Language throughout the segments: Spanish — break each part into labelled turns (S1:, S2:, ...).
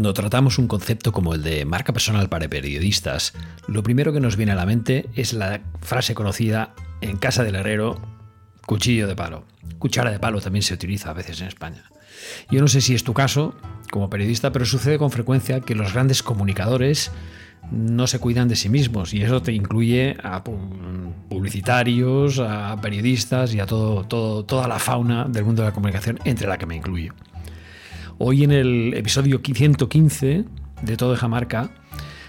S1: Cuando tratamos un concepto como el de marca personal para periodistas, lo primero que nos viene a la mente es la frase conocida en casa del herrero, cuchillo de palo. Cuchara de palo también se utiliza a veces en España. Yo no sé si es tu caso como periodista, pero sucede con frecuencia que los grandes comunicadores no se cuidan de sí mismos y eso te incluye a publicitarios, a periodistas y a todo, toda la fauna del mundo de la comunicación, entre la que me incluyo. Hoy en el episodio 115 de Todo de Jamarca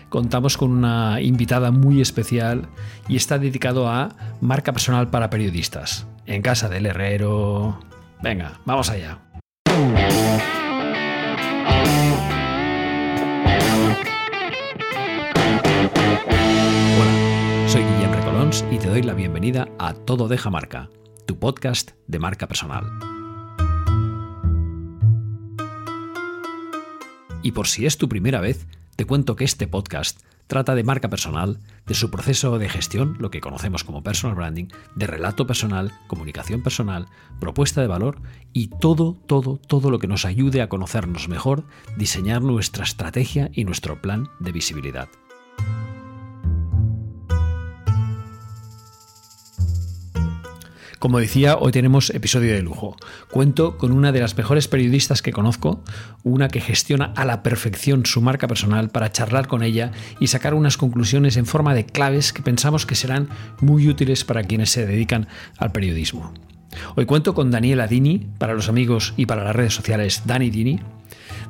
S1: contamos con una invitada muy especial y está dedicado a marca personal para periodistas. En casa del herrero. Venga, vamos allá. Hola, soy Guillem Recolons y te doy la bienvenida a Todo de Jamarca, tu podcast de marca personal. Y por si es tu primera vez, te cuento que este podcast trata de marca personal, de su proceso de gestión, lo que conocemos como personal branding, de relato personal, comunicación personal, propuesta de valor y todo, todo, todo lo que nos ayude a conocernos mejor, diseñar nuestra estrategia y nuestro plan de visibilidad. Como decía, hoy tenemos episodio de lujo. Cuento con una de las mejores periodistas que conozco, una que gestiona a la perfección su marca personal para charlar con ella y sacar unas conclusiones en forma de claves que pensamos que serán muy útiles para quienes se dedican al periodismo. Hoy cuento con Daniela Dini, para los amigos y para las redes sociales Dani Dini,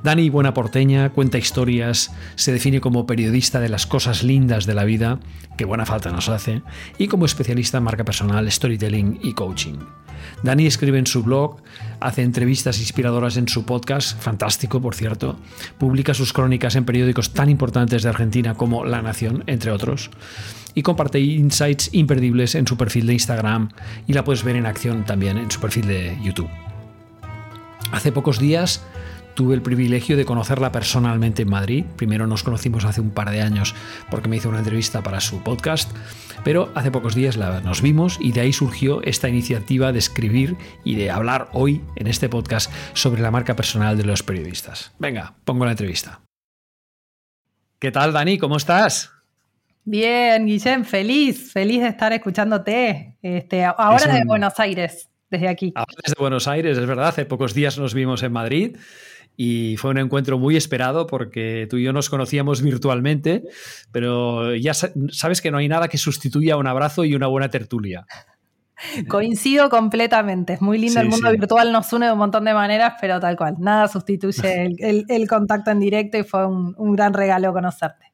S1: Dani, buena porteña, cuenta historias, se define como periodista de las cosas lindas de la vida, que buena falta nos hace, y como especialista en marca personal, storytelling y coaching. Dani escribe en su blog, hace entrevistas inspiradoras en su podcast, fantástico por cierto, publica sus crónicas en periódicos tan importantes de Argentina como La Nación, entre otros, y comparte insights imperdibles en su perfil de Instagram y la puedes ver en acción también en su perfil de YouTube. Hace pocos días Tuve el privilegio de conocerla personalmente en Madrid. Primero nos conocimos hace un par de años porque me hizo una entrevista para su podcast, pero hace pocos días la, nos vimos y de ahí surgió esta iniciativa de escribir y de hablar hoy en este podcast sobre la marca personal de los periodistas. Venga, pongo la entrevista. ¿Qué tal, Dani? ¿Cómo estás?
S2: Bien, Guillem, feliz, feliz de estar escuchándote. Este, ahora de Buenos Aires, desde aquí.
S1: Ahora desde Buenos Aires, es verdad. Hace pocos días nos vimos en Madrid y fue un encuentro muy esperado porque tú y yo nos conocíamos virtualmente, pero ya sabes que no hay nada que sustituya un abrazo y una buena tertulia.
S2: Coincido completamente. Es muy lindo. el mundo virtual nos une de un montón de maneras, pero tal cual. Nada sustituye el, contacto en directo y fue un gran regalo conocerte.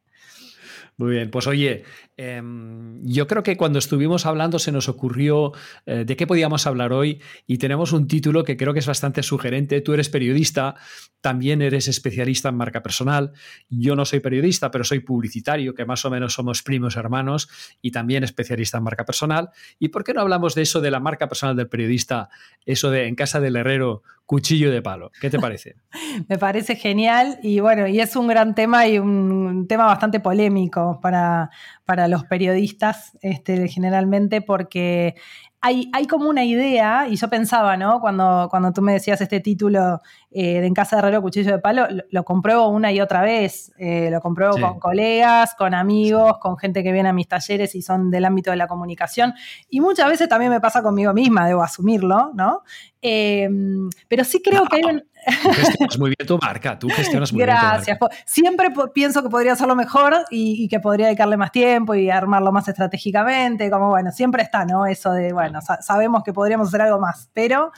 S1: Muy bien, pues oye, em, yo creo que cuando estuvimos hablando se nos ocurrió eh, de qué podíamos hablar hoy y tenemos un título que creo que es bastante sugerente. Tú eres periodista, también eres especialista en marca personal. Yo no soy periodista, pero soy publicitario, que más o menos somos primos hermanos y también especialista en marca personal. ¿Y por qué no hablamos de eso de la marca personal del periodista, eso de en casa del herrero, cuchillo de palo? ¿Qué te parece?
S2: Me parece genial y bueno, y es un gran tema y un tema bastante polémico para, para los periodistas este, generalmente porque hay, hay, como una idea, y yo pensaba, ¿no? Cuando, cuando tú me decías este título eh, de En casa de reloj, cuchillo de palo, lo, compruebo una y otra vez. Eh, lo compruebo con colegas, con amigos, con gente que viene a mis talleres y son del ámbito de la comunicación. Y muchas veces también me pasa conmigo misma, debo asumirlo, ¿no? Em, pero sí creo que hay un...
S1: Tú gestionas muy bien tu marca, tú gestionas muy bien tu
S2: Gracias. Siempre pienso que podría hacerlo mejor y, que podría dedicarle más tiempo y armarlo más estratégicamente, como bueno, siempre está, ¿no? Eso de, bueno, sabemos que podríamos hacer algo más, pero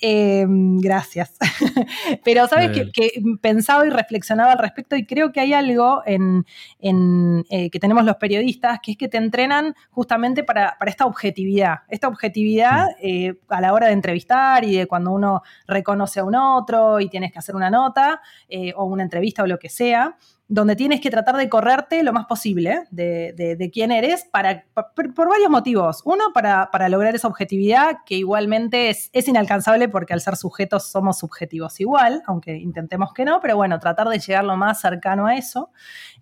S2: em, gracias. pero sabes que, pensaba y reflexionaba al respecto y creo que hay algo en, eh, que tenemos los periodistas, que es que te entrenan justamente para, esta objetividad, esta objetividad eh, a la hora de entrevistar y de cuando uno reconoce a un otro y tienes que hacer una nota eh, o una entrevista o lo que sea, donde tienes que tratar de correrte lo más posible de, quién eres para, por, varios motivos. Uno, para, lograr esa objetividad que igualmente es, inalcanzable porque al ser sujetos somos subjetivos igual, aunque intentemos que no, pero bueno, tratar de llegar lo más cercano a eso.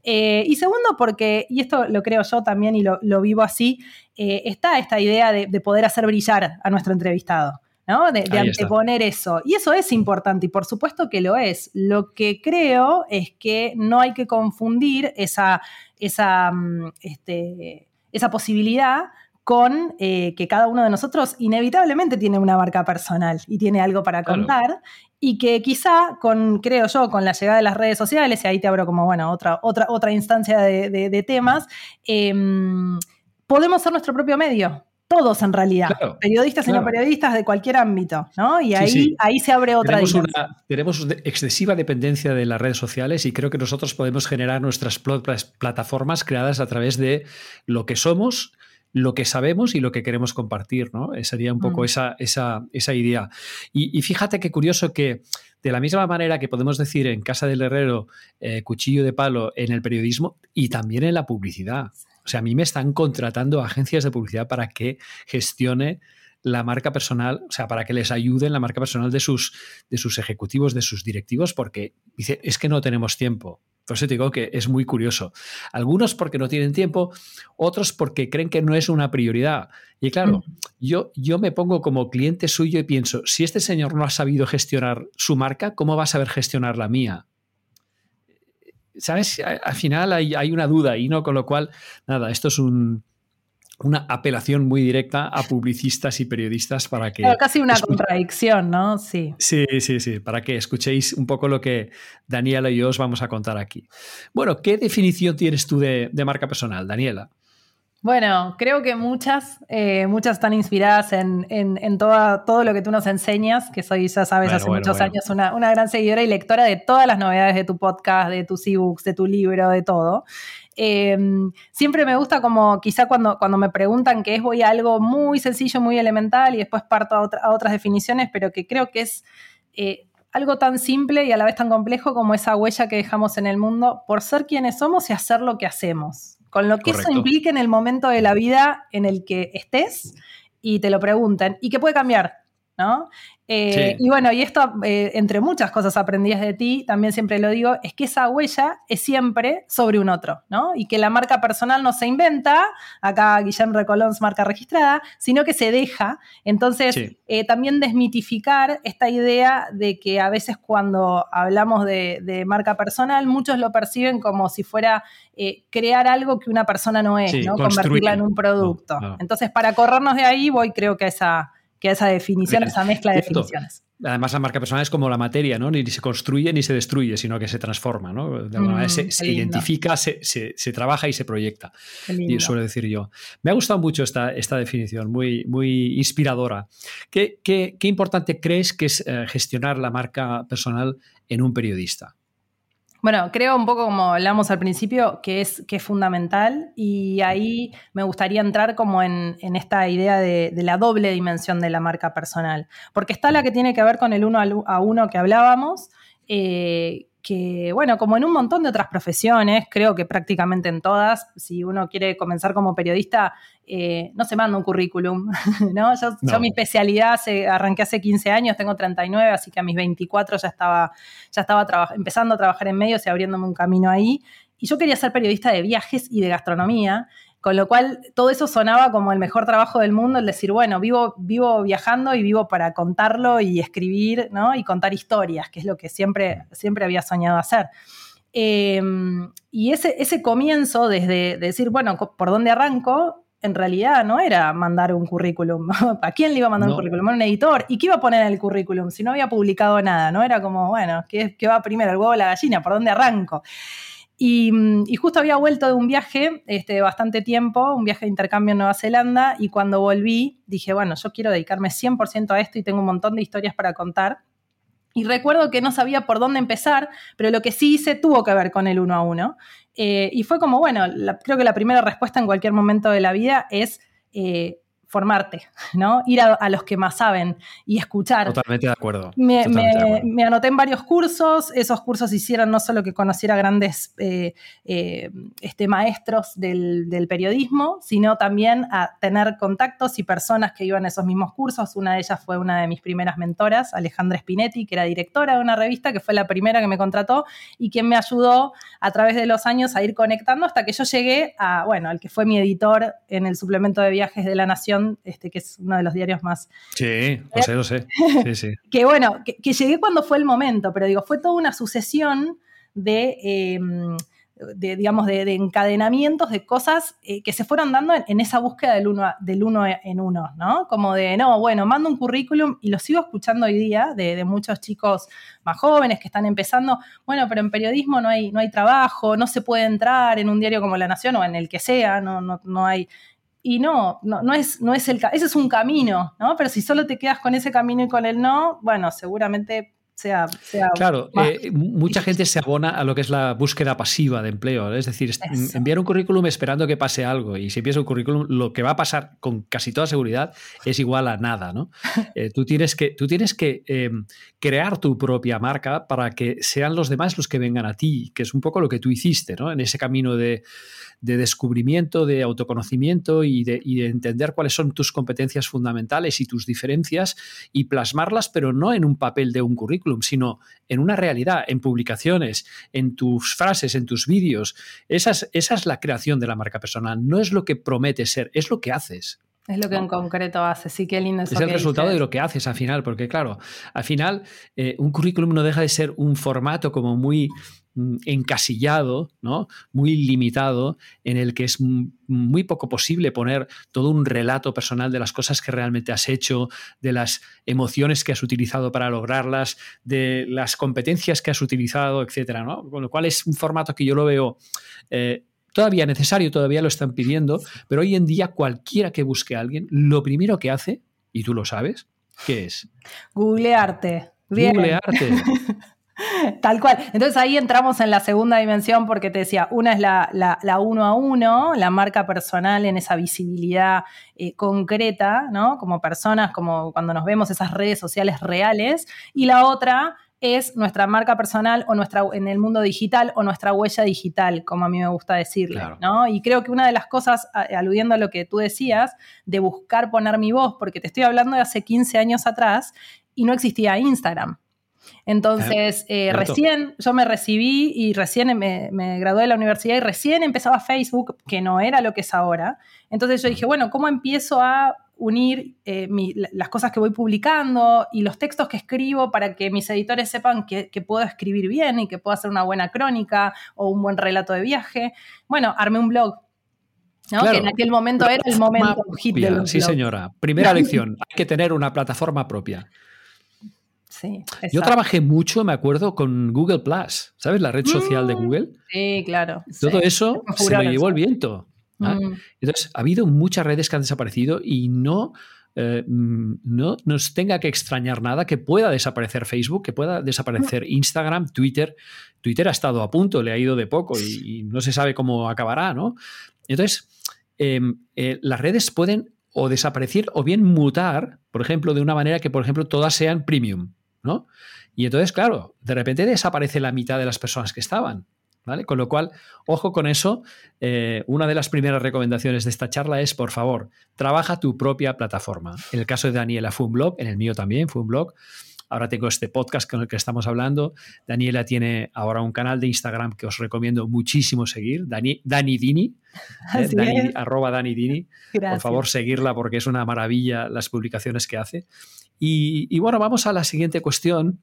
S2: Eh, y segundo, porque, y esto lo creo yo también y lo, vivo así, eh, está esta idea de poder hacer brillar a nuestro entrevistado. ¿No? De, anteponer eso. Y eso es importante y por supuesto que lo es. Lo que creo es que no hay que confundir esa, esa, mm, este, esa posibilidad con eh, que cada uno de nosotros inevitablemente tiene una marca personal y tiene algo para contar y que quizá con, creo yo, con la llegada de las redes sociales, y ahí te abro como, bueno, otra, otra, otra instancia de, temas, em, podemos ser nuestro propio medio. Todos en realidad, periodistas y no periodistas de cualquier ámbito, ¿no? Y ahí, ahí se abre otra
S1: tenemos una, tenemos excesiva dependencia de las redes sociales y creo que nosotros podemos generar nuestras plataformas creadas a través de lo que somos, lo que sabemos y lo que queremos compartir, ¿no? Eh, sería un poco mm. esa, esa, esa, idea. Y, fíjate qué curioso que de la misma manera que podemos decir en Casa del Herrero, eh, cuchillo de palo en el periodismo y también en la publicidad. O sea, a mí me están contratando agencias de publicidad para que gestione la marca personal, o sea, para que les ayude en la marca personal de sus, de sus ejecutivos, de sus directivos, porque dice, es que no tenemos tiempo. Por eso te digo que es muy curioso. Algunos porque no tienen tiempo, otros porque creen que no es una prioridad. Y claro, mm. yo, yo me pongo como cliente suyo y pienso, si este señor no ha sabido gestionar su marca, ¿cómo va a saber gestionar la mía? ¿Sabes? Al final hay, hay una duda y ¿no? Con lo cual, nada, esto es un, una apelación muy directa a publicistas y periodistas para que...
S2: casi una contradicción, ¿no? Sí.
S1: Sí, sí, sí, para que escuchéis un poco lo que Daniela y yo os vamos a contar aquí. Bueno, ¿qué definición tienes tú de, marca personal, Daniela?
S2: Bueno, creo que muchas, eh, muchas están inspiradas en, todo lo que tú nos enseñas, que soy, ya sabes, hace muchos años una, una, gran seguidora y lectora de todas las novedades de tu podcast, de tus ebooks, de tu libro, de todo. Em, siempre me gusta como quizá cuando, cuando me preguntan qué es, voy a algo muy sencillo, muy elemental y después parto a, otras definiciones, pero que creo que es eh, algo tan simple y a la vez tan complejo como esa huella que dejamos en el mundo por ser quienes somos y hacer lo que hacemos. Con lo que eso implica en el momento de la vida en el que estés y te lo pregunten y que puede cambiar, ¿no? Eh, y bueno, y esto, eh, entre muchas cosas aprendidas de ti, también siempre lo digo, es que esa huella es siempre sobre un otro, ¿no? Y que la marca personal no se inventa, acá Guillermo Recolons marca registrada, sino que se deja. Entonces, eh, también desmitificar esta idea de que a veces cuando hablamos de, marca personal, muchos lo perciben como si fuera crear algo que una persona no es, ¿no? Convertirla en un producto. Entonces, para corrernos de ahí, voy creo que a esa que esa definición, esa mezcla de definiciones.
S1: Además, la marca personal es como la materia, ¿no? Ni se construye ni se destruye, sino que se transforma, ¿no? De alguna manera se, mm, identifica, se, trabaja y se proyecta. Y suelo decir yo. Me ha gustado mucho esta, esta definición, muy, muy inspiradora. ¿Qué, qué, qué importante crees que es eh, gestionar la marca personal en un periodista?
S2: Bueno, creo un poco como hablamos al principio, que es, que es fundamental y ahí me gustaría entrar como en, esta idea de, la doble dimensión de la marca personal, porque está la que tiene que ver con el uno a uno que hablábamos, eh, que, bueno, como en un montón de otras profesiones, creo que prácticamente en todas, si uno quiere comenzar como periodista, eh, no se manda un currículum, ¿no? Yo, mi especialidad arranqué hace 15 años, tengo 39, así que a mis 24 ya estaba, ya estaba empezando a trabajar en medios y abriéndome un camino ahí. Y yo quería ser periodista de viajes y de gastronomía. Con lo cual, todo eso sonaba como el mejor trabajo del mundo, el decir, bueno, vivo, vivo viajando y vivo para contarlo y escribir, ¿no? Y contar historias, que es lo que siempre, siempre había soñado hacer. Em, y ese, ese comienzo, desde decir, bueno, ¿por dónde arranco? En realidad no era mandar un currículum. ¿A quién le iba a mandar un currículum? Un editor. ¿Y qué iba a poner en el currículum si no había publicado nada? No era como, bueno, ¿qué, qué va primero, el huevo o la gallina? ¿Por dónde arranco? Mm, y, justo había vuelto de un viaje este, bastante tiempo, un viaje de intercambio en Nueva Zelanda, y cuando volví dije, bueno, yo quiero dedicarme 100% a esto y tengo un montón de historias para contar. Y recuerdo que no sabía por dónde empezar, pero lo que sí hice tuvo que ver con el uno a uno. Eh, y fue como, bueno, creo que la primera respuesta en cualquier momento de la vida es... Eh, formarte, ¿no? Ir a, los que más saben y escuchar.
S1: Totalmente de acuerdo.
S2: Me, anoté en varios cursos, esos cursos hicieron no solo que conociera grandes eh, eh, este, maestros del, periodismo, sino también a tener contactos y personas que iban a esos mismos cursos. Una de ellas fue una de mis primeras mentoras, Alejandra Spinetti, que era directora de una revista, que fue la primera que me contrató y quien me ayudó a través de los años a ir conectando hasta que yo llegué a, bueno, al que fue mi editor en el suplemento de viajes de La Nación Nación, este, que es uno de los diarios más...
S1: Sí, lo sé, lo sé. Sí, sí.
S2: que bueno, que, llegué cuando fue el momento, pero digo, fue toda una sucesión de... Em, de, digamos, de, encadenamientos de cosas eh, que se fueron dando en, esa búsqueda del uno, del uno en uno, ¿no? Como de, no, bueno, mando un currículum y lo sigo escuchando hoy día de, muchos chicos más jóvenes que están empezando, bueno, pero en periodismo no hay, no hay trabajo, no se puede entrar en un diario como La Nación o en el que sea, no, no, no hay... Y no, no, no, es, no es el... Ese es un camino, ¿no? Pero si solo te quedas con ese camino y con el no, bueno, seguramente sea,
S1: claro, eh, mucha gente se abona a lo que es la búsqueda pasiva de empleo, es decir, enviar un currículum esperando que pase algo y si envías un currículum lo que va a pasar con casi toda seguridad es igual a nada, ¿no? Eh, tú tienes que, tú tienes que em, crear tu propia marca para que sean los demás los que vengan a ti, que es un poco lo que tú hiciste, ¿no? En ese camino de, de descubrimiento, de autoconocimiento y de, entender cuáles son tus competencias fundamentales y tus diferencias y plasmarlas, pero no en un papel de un currículum, sino en una realidad, en publicaciones, en tus frases, en tus vídeos. Esa es, esa es la creación de la marca personal. No es lo que promete ser, es lo que haces.
S2: Es lo que en concreto hace, sí, qué lindo.
S1: es el resultado de lo que haces al final, porque claro, al final eh, un currículum no deja de ser un formato como muy encasillado, ¿no? muy limitado, en el que es muy poco posible poner todo un relato personal de las cosas que realmente has hecho, de las emociones que has utilizado para lograrlas, de las competencias que has utilizado, etcétera, ¿no? Con lo cual es un formato que yo lo veo. Eh, todavía necesario, todavía lo están pidiendo, pero hoy en día cualquiera que busque a alguien, lo primero que hace, y tú lo sabes, ¿qué es?
S2: Googlearte.
S1: Googlearte.
S2: Tal cual. Entonces ahí entramos en la segunda dimensión porque te decía, una es la, uno a uno, la marca personal en esa visibilidad eh, concreta, ¿no? Como personas, como cuando nos vemos esas redes sociales reales. Y la otra es nuestra marca personal o nuestra en el mundo digital o nuestra huella digital, como a mí me gusta decirle, ¿no? Y creo que una de las cosas, aludiendo a lo que tú decías, de buscar poner mi voz, porque te estoy hablando de hace 15 años atrás y no existía Instagram. Entonces, eh, recién yo me recibí y recién me, gradué de la universidad y recién empezaba Facebook, que no era lo que es ahora. Entonces yo dije, bueno, ¿cómo empiezo a unir eh, las cosas que voy publicando y los textos que escribo para que mis editores sepan que, puedo escribir bien y que puedo hacer una buena crónica o un buen relato de viaje? Bueno, armé un blog. que en aquel momento era el momento
S1: hit del Sí, señora. Primera lección, hay que tener una plataforma propia. Yo trabajé mucho, me acuerdo, con Google Plus, ¿sabes? La red social de mm, Google.
S2: Sí, claro.
S1: Todo eso se lo llevó el viento. ¿ah? Mm. Entonces, ha habido muchas redes que han desaparecido y no, eh, mm, no nos tenga que extrañar nada que pueda desaparecer Facebook, que pueda desaparecer Instagram, Twitter. Twitter ha estado a punto, le ha ido de poco y, no se sabe cómo acabará, ¿no? Entonces, em, eh, las redes pueden o desaparecer o bien mutar, por ejemplo, de una manera que, por ejemplo, todas sean premium. ¿No? Y entonces, claro, de repente desaparece la mitad de las personas que estaban. ¿Vale? Con lo cual, ojo con eso. Eh, una de las primeras recomendaciones de esta charla es, por favor, trabaja tu propia plataforma. En el caso de Daniela fue un blog, en el mío también fue un blog. Ahora tengo este podcast con el que estamos hablando. Daniela tiene ahora un canal de Instagram que os recomiendo muchísimo seguir, Dani, Dani Dini, eh, arroba Dani Dini. Por favor, seguirla porque es una maravilla las publicaciones que hace. Y, bueno, vamos a la siguiente cuestión,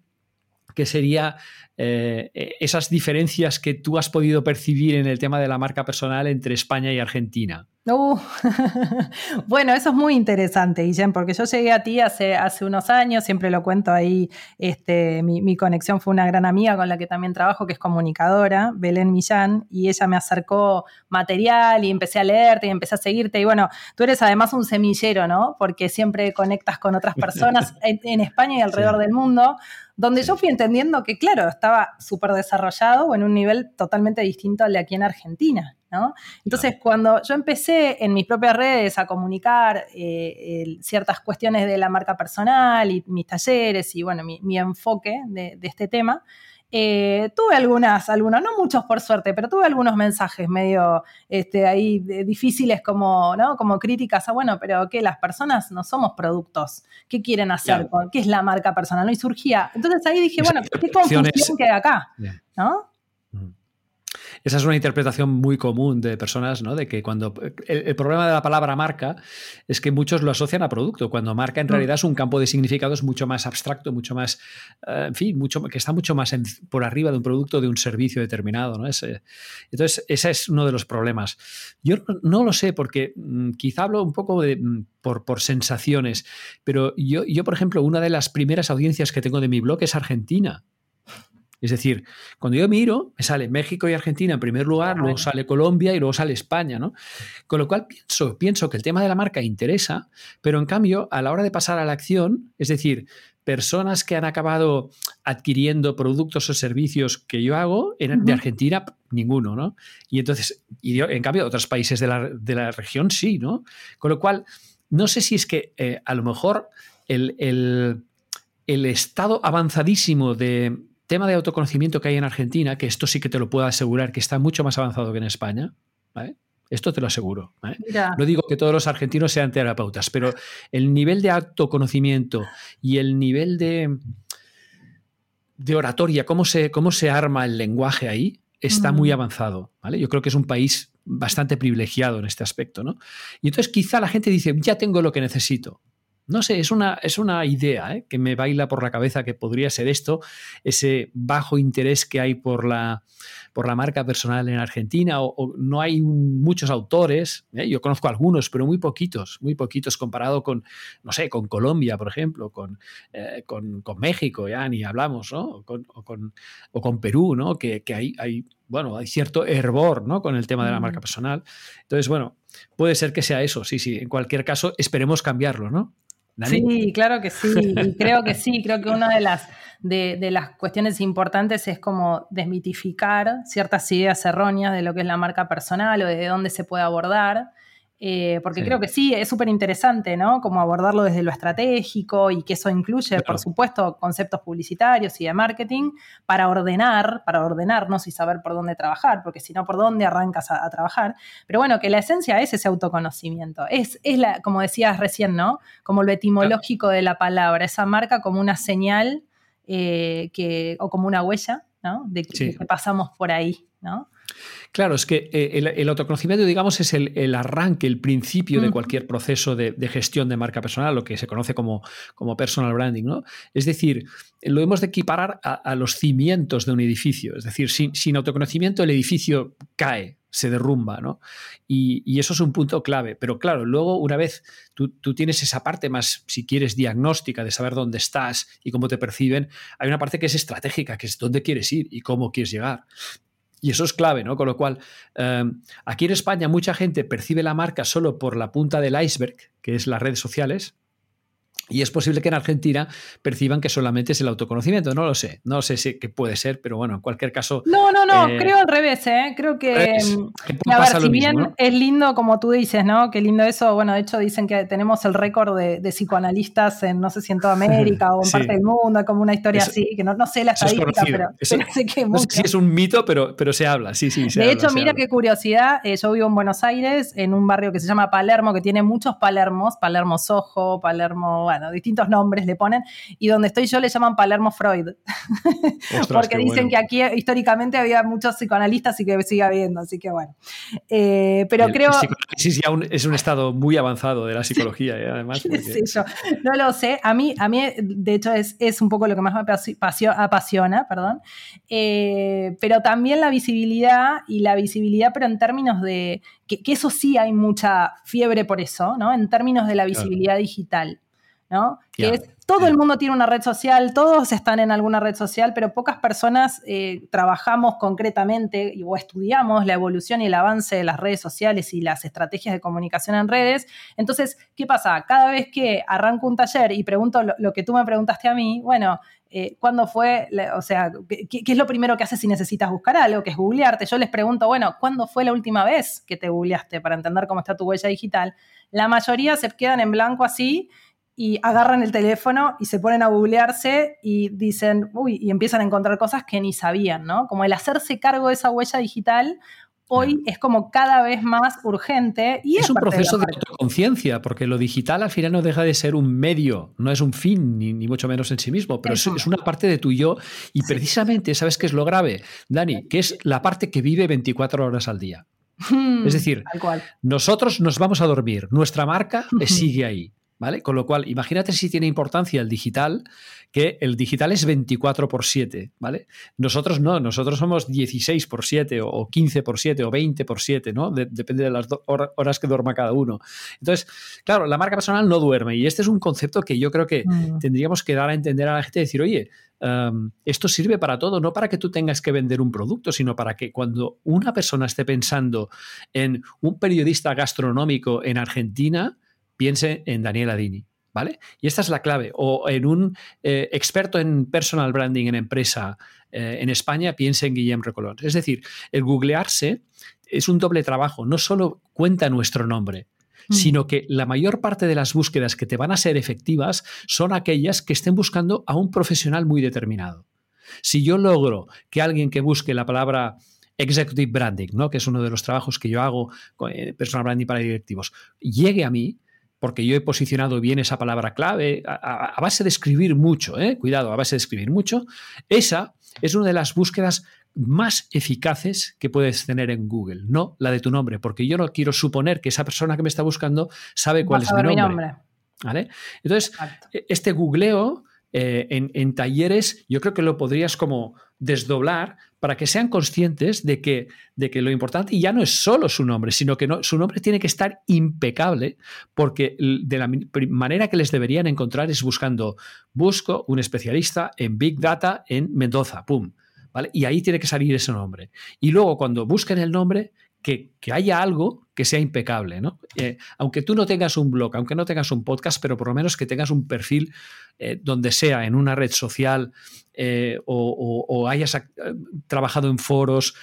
S1: que sería eh, esas diferencias que tú has podido percibir en el tema de la marca personal entre España y Argentina.
S2: Uh, bueno, eso es muy interesante, Guillem, porque yo llegué a ti hace, hace unos años, siempre lo cuento ahí, este, mi, conexión fue una gran amiga con la que también trabajo, que es comunicadora, Belén Millán, y ella me acercó material y empecé a leerte y empecé a seguirte. Y bueno, tú eres además un semillero, ¿no? Porque siempre conectas con otras personas en, España y alrededor del mundo donde yo fui entendiendo que, claro, estaba súper desarrollado o en un nivel totalmente distinto al de aquí en Argentina. Entonces, cuando yo empecé en mis propias redes a comunicar eh, ciertas cuestiones de la marca personal y mis talleres y, bueno, mi, enfoque de, este tema, eh, tuve algunas, algunas, no muchos por suerte, pero tuve algunos mensajes medio este, ahí difíciles como, ¿no? como críticas a, bueno, pero que las personas no somos productos, ¿qué quieren hacer? ¿Qué es la marca personal? ¿no? Y surgía. Entonces ahí dije, bueno, ¿qué confusión que hay acá? ¿no?
S1: Esa es una interpretación muy común de personas, ¿no? De que cuando el, problema de la palabra marca es que muchos lo asocian a producto, cuando marca en mm. realidad es un campo de significados mucho más abstracto, mucho más, eh, en fin, mucho, que está mucho más por arriba de un producto, de un servicio determinado, ¿no? Ese, entonces, ese es uno de los problemas. Yo no, lo sé porque mm, quizá hablo un poco de, mm, por, por, sensaciones, pero yo, yo, por ejemplo, una de las primeras audiencias que tengo de mi blog es Argentina. Es decir, cuando yo miro, me sale México y Argentina en primer lugar, luego sale Colombia y luego sale España, ¿no? Con lo cual pienso, pienso que el tema de la marca interesa, pero en cambio, a la hora de pasar a la acción, es decir, personas que han acabado adquiriendo productos o servicios que yo hago, de Argentina, ninguno, ¿no? Y entonces, y en cambio, otros países de la, región sí, ¿no? Con lo cual, no sé si es que eh, a lo mejor el, el estado avanzadísimo de, tema de autoconocimiento que hay en Argentina, que esto sí que te lo puedo asegurar que está mucho más avanzado que en España, Esto te lo aseguro. No digo que todos los argentinos sean terapeutas, pero el nivel de autoconocimiento y el nivel de, de oratoria, cómo se, cómo se arma el lenguaje ahí, está muy avanzado. ¿vale? Yo creo que es un país bastante privilegiado en este aspecto. ¿no? Y entonces quizá la gente dice, ya tengo lo que necesito. No sé, es una, es una idea ¿eh? que me baila por la cabeza que podría ser esto, ese bajo interés que hay por la, por la marca personal en Argentina, o, no hay muchos autores, ¿eh? yo conozco algunos, pero muy poquitos, muy poquitos comparado con, no sé, con Colombia, por ejemplo, con, eh, con, México, ya ni hablamos, ¿no? O con, o con, Perú, ¿no? Que, que hay, bueno, hay cierto hervor, ¿no? Con el tema de la marca personal. Entonces, bueno, puede ser que sea eso, sí, sí. En cualquier caso, esperemos cambiarlo, ¿no?
S2: Sí, claro que sí, y creo que sí, creo que una de las, de, las cuestiones importantes es como desmitificar ciertas ideas erróneas de lo que es la marca personal o de dónde se puede abordar. Eh, porque creo que sí, es súper interesante, ¿no? Como abordarlo desde lo estratégico y que eso incluye, por supuesto, conceptos publicitarios y de marketing para ordenar, para ordenarnos y saber por dónde trabajar, porque si no, ¿por dónde arrancas a, trabajar? Pero bueno, que la esencia es ese autoconocimiento. Es, es la, como decías recién, ¿no? Como lo etimológico de la palabra, esa marca como una señal eh, que, o como una huella, ¿no? De que pasamos por ahí, ¿no?
S1: Claro, es que eh, el, autoconocimiento, digamos, es el, arranque, el principio de cualquier proceso de, gestión de marca personal, lo que se conoce como, como personal branding, ¿no? Es decir, lo hemos de equiparar a, los cimientos de un edificio. Es decir, sin, autoconocimiento el edificio cae, se derrumba, ¿no? Y, eso es un punto clave. Pero claro, luego una vez tú, tú, tienes esa parte más, si quieres, diagnóstica de saber dónde estás y cómo te perciben, hay una parte que es estratégica, que es dónde quieres ir y cómo quieres llegar. Y eso es clave, ¿no? Con lo cual, em, aquí en España mucha gente percibe la marca solo por la punta del iceberg, que es las redes sociales, y es posible que en Argentina perciban que solamente es el autoconocimiento. No lo sé. No sé si que puede ser, pero bueno, en cualquier caso.
S2: No, no, no. Eh, creo al revés, ¿eh? Creo que. a ver, si bien es lindo, como tú dices, ¿no? Qué lindo eso. Bueno, de hecho, dicen que tenemos el récord de, psicoanalistas en, no sé si en toda América o en parte del mundo, como una historia así, que no, no sé la estadística, pero, sé que.
S1: No sé si es un mito, pero, pero se habla. Sí, sí.
S2: de hecho, mira qué curiosidad. Eh, yo vivo en Buenos Aires, en un barrio que se llama Palermo, que tiene muchos Palermos: Palermo Sojo, Palermo distintos nombres le ponen, y donde estoy yo le llaman Palermo Freud, porque dicen que aquí históricamente había muchos psicoanalistas y que sigue habiendo, así que bueno. Eh, pero creo...
S1: El es un estado muy avanzado de la psicología, ¿eh? además.
S2: No lo sé, a mí, a mí de hecho es, es un poco lo que más me apasiona, perdón, eh, pero también la visibilidad y la visibilidad, pero en términos de, que, eso sí hay mucha fiebre por eso, ¿no? En términos de la visibilidad digital. ¿No? Que es, todo el mundo tiene una red social, todos están en alguna red social, pero pocas personas eh, trabajamos concretamente o estudiamos la evolución y el avance de las redes sociales y las estrategias de comunicación en redes. Entonces, ¿qué pasa? Cada vez que arranco un taller y pregunto lo, que tú me preguntaste a mí, bueno, eh, ¿cuándo fue? O sea, ¿qué, ¿qué, es lo primero que haces si necesitas buscar algo? Que es googlearte. Yo les pregunto, bueno, ¿cuándo fue la última vez que te googleaste para entender cómo está tu huella digital? La mayoría se quedan en blanco así y agarran el teléfono y se ponen a googlearse y dicen, uy, y empiezan a encontrar cosas que ni sabían, ¿no? Como el hacerse cargo de esa huella digital hoy es como cada vez más urgente. Y
S1: es, un proceso de, autoconciencia, porque lo digital al final no deja de ser un medio, no es un fin, ni, mucho menos en sí mismo, pero es, una parte de tu yo. Y precisamente, ¿sabes qué es lo grave, Dani? Que es la parte que vive 24 horas al día. es decir, nosotros nos vamos a dormir, nuestra marca sigue ahí. ¿Vale? Con lo cual, imagínate si tiene importancia el digital, que el digital es 24 por 7, ¿vale? Nosotros no, nosotros somos 16 por 7 o 15 por 7 o 20 por 7, ¿no? depende de las horas que duerma cada uno. Entonces, claro, la marca personal no duerme y este es un concepto que yo creo que mm. tendríamos que dar a entender a la gente, decir, oye, um, esto sirve para todo, no para que tú tengas que vender un producto, sino para que cuando una persona esté pensando en un periodista gastronómico en Argentina, piense en Daniela Dini. ¿Vale? Y esta es la clave. O en un eh, experto en personal branding en empresa eh, en España, piense en Guillem Recolón. Es decir, el googlearse es un doble trabajo. No solo cuenta nuestro nombre, mm. sino que la mayor parte de las búsquedas que te van a ser efectivas son aquellas que estén buscando a un profesional muy determinado. Si yo logro que alguien que busque la palabra executive branding, ¿no? que es uno de los trabajos que yo hago con eh, personal branding para directivos, llegue a mí, porque yo he posicionado bien esa palabra clave a, base de escribir mucho, ¿eh? cuidado, a base de escribir mucho, esa es una de las búsquedas más eficaces que puedes tener en Google, no la de tu nombre, porque yo no quiero suponer que esa persona que me está buscando sabe cuál es mi nombre. ¿Vale? Entonces, e, este googleo eh, en, talleres, yo creo que lo podrías como desdoblar para que sean conscientes de que, de que lo importante ya no es solo su nombre, sino que su nombre tiene que estar impecable, porque de la manera que les deberían encontrar es buscando, busco un especialista en Big Data en Mendoza, ¡pum! ¿Vale? Y ahí tiene que salir ese nombre. Y luego cuando busquen el nombre, que, haya algo que sea impecable, ¿no? Eh, aunque tú no tengas un blog, aunque no tengas un podcast, pero por lo menos que tengas un perfil eh, donde sea, en una red social eh, o, hayas trabajado en foros,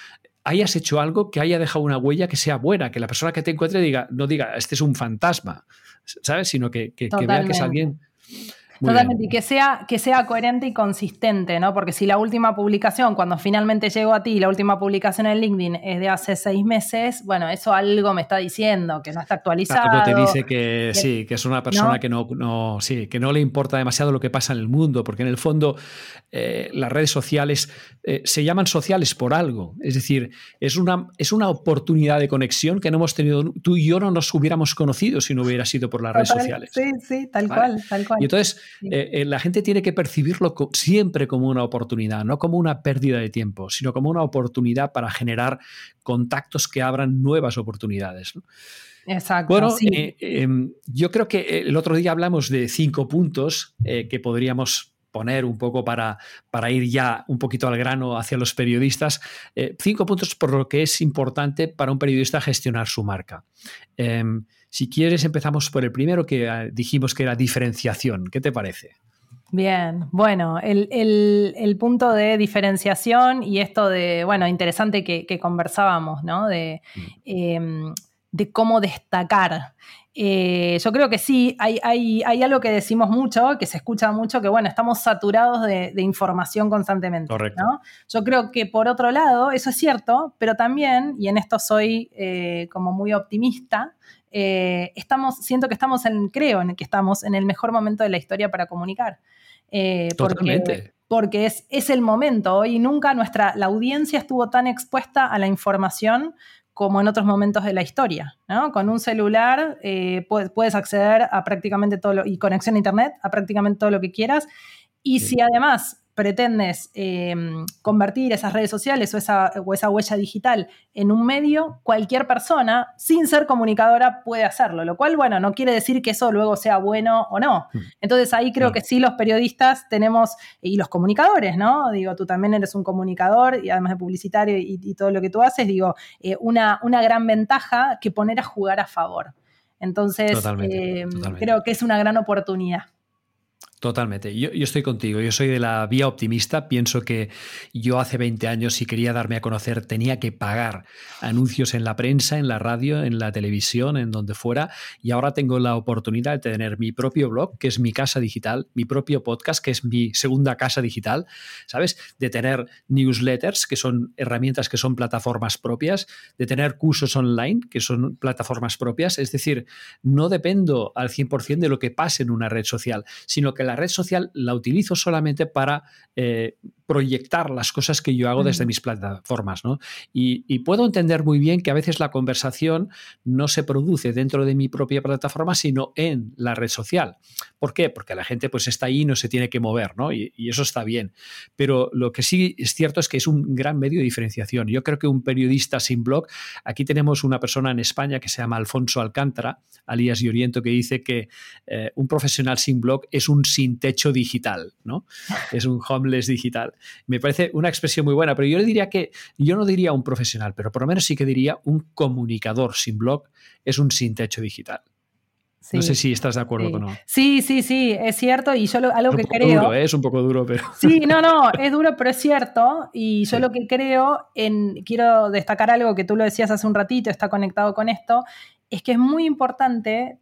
S1: hayas hecho algo que haya dejado una huella que sea buena, que la persona que te encuentre diga, no diga, este es un fantasma, ¿sabes? Sino que, que vea que es alguien
S2: Totalmente, y que sea, que sea coherente y consistente, ¿no? Porque si la última publicación, cuando finalmente llego a ti, la última publicación en LinkedIn es de hace seis meses, bueno, eso algo me está diciendo, que no está actualizado.
S1: Algo te dice que, sí, que es una persona que no, no, sí, que no le importa demasiado lo que pasa en el mundo, porque en el fondo eh, las redes sociales eh, se llaman sociales por algo. Es decir, es una, es una oportunidad de conexión que no hemos tenido, tú y yo no nos hubiéramos conocido si no hubiera sido por las redes sociales.
S2: Sí, sí, tal cual, tal cual.
S1: Y entonces, eh, eh, la gente tiene que percibirlo siempre como una oportunidad, no como una pérdida de tiempo, sino como una oportunidad para generar contactos que abran nuevas oportunidades.
S2: Exacto.
S1: Bueno, eh, em, yo creo que el otro día hablamos de cinco puntos que podríamos poner un poco para, para, ir ya un poquito al grano hacia los periodistas. cinco puntos por lo que es importante para un periodista gestionar su marca. Em, si quieres, empezamos por el primero que eh, dijimos que era diferenciación. ¿Qué te parece?
S2: Bien, bueno, el, punto de diferenciación y esto de, bueno, interesante que, conversábamos, ¿no? De, mm. em, de cómo destacar. Eh, yo creo que sí, hay, hay, algo que decimos mucho, que se escucha mucho, que bueno, estamos saturados de, información constantemente.
S1: Correcto.
S2: Yo creo que por otro lado, eso es cierto, pero también, y en esto soy eh, como muy optimista, eh, estamos, siento que estamos en, creo en que estamos en el mejor momento de la historia para comunicar.
S1: Eh, Totalmente.
S2: Porque, es, es, el momento. Hoy nunca nuestra, la audiencia estuvo tan expuesta a la información como en otros momentos de la historia. ¿no? Con un celular eh, puedes, puedes, acceder a prácticamente todo lo, y conexión a internet, a prácticamente todo lo que quieras. Y si además pretendes em, convertir esas redes sociales o esa, o esa, huella digital en un medio, cualquier persona, sin ser comunicadora, puede hacerlo, lo cual, bueno, no quiere decir que eso luego sea bueno o no. Hmm. Entonces ahí creo que sí los periodistas tenemos, y los comunicadores, ¿no? Digo, tú también eres un comunicador y además de publicitario y, todo lo que tú haces, digo, eh, una, una gran ventaja que poner a jugar a favor. Entonces, em, creo que es una gran oportunidad.
S1: Totalmente. Yo, estoy contigo. Yo soy de la vía optimista. Pienso que yo hace 20 años, si quería darme a conocer, tenía que pagar anuncios en la prensa, en la radio, en la televisión, en donde fuera. Y ahora tengo la oportunidad de tener mi propio blog, que es mi casa digital, mi propio podcast, que es mi segunda casa digital, ¿sabes? De tener newsletters, que son herramientas que son plataformas propias, de tener cursos online, que son plataformas propias. Es decir, no dependo al 100% de lo que pase en una red social, sino que la red social la utilizo solamente para eh, proyectar las cosas que yo hago desde mis plataformas. ¿no? Y, puedo entender muy bien que a veces la conversación no se produce dentro de mi propia plataforma, sino en la red social. ¿Por qué? Porque la gente pues está ahí y no se tiene que mover, ¿no? Y, y eso está bien. Pero lo que sí es cierto es que es un gran medio de diferenciación. Yo creo que un periodista sin blog, aquí tenemos una persona en España que se llama Alfonso Alcántara, alias Oriento, que dice que eh, un profesional sin blog es un sin techo digital, ¿no? Es un homeless digital. Me parece una expresión muy buena, pero yo le diría que, yo no diría un profesional, pero por lo menos sí que diría un comunicador sin blog es un sin techo digital. no sé si estás de acuerdo
S2: o
S1: no.
S2: Sí, sí, sí, es cierto. Y yo algo que creo.
S1: Duro, ¿eh? es un poco duro, pero.
S2: Sí, no, no, es duro, pero es cierto. Y yo lo que creo, en, quiero destacar algo que tú lo decías hace un ratito, está conectado con esto, es que es muy importante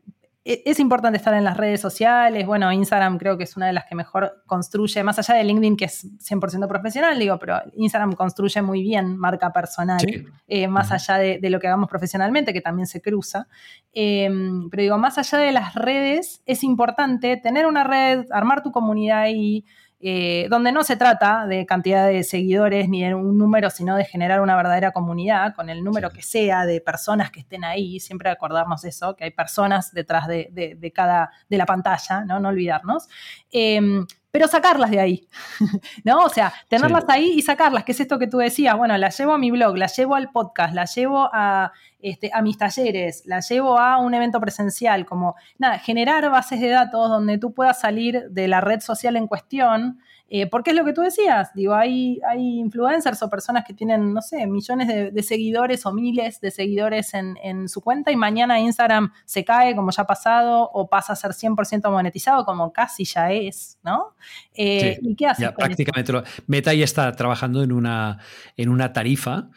S2: es importante estar en las redes sociales. Bueno, Instagram creo que es una de las que mejor construye, más allá de LinkedIn, que es 100% profesional, digo, pero Instagram construye muy bien marca personal, eh, más allá de, lo que hagamos profesionalmente, que también se cruza. Em, pero digo, más allá de las redes, es importante tener una red, armar tu comunidad y eh, donde no se trata de cantidad de seguidores ni de un número, sino de generar una verdadera comunidad con el número que sea de personas que estén ahí, siempre acordarnos eso, que hay personas detrás de, cada, de la pantalla, no, no olvidarnos. Em, pero sacarlas de ahí, ¿no? O sea, tenerlas ahí y sacarlas, que es esto que tú decías, bueno, las llevo a mi blog, las llevo al podcast, las llevo a, este, a mis talleres, las llevo a un evento presencial, como, nada, generar bases de datos donde tú puedas salir de la red social en cuestión eh, porque es lo que tú decías, digo, hay, hay influencers o personas que tienen, no sé, millones de, seguidores o miles de seguidores en, su cuenta y mañana Instagram se cae como ya ha pasado o pasa a ser 100% monetizado como casi ya es, ¿no?
S1: Eh, ¿Y qué hace? prácticamente Meta ya está trabajando en una, en una tarifa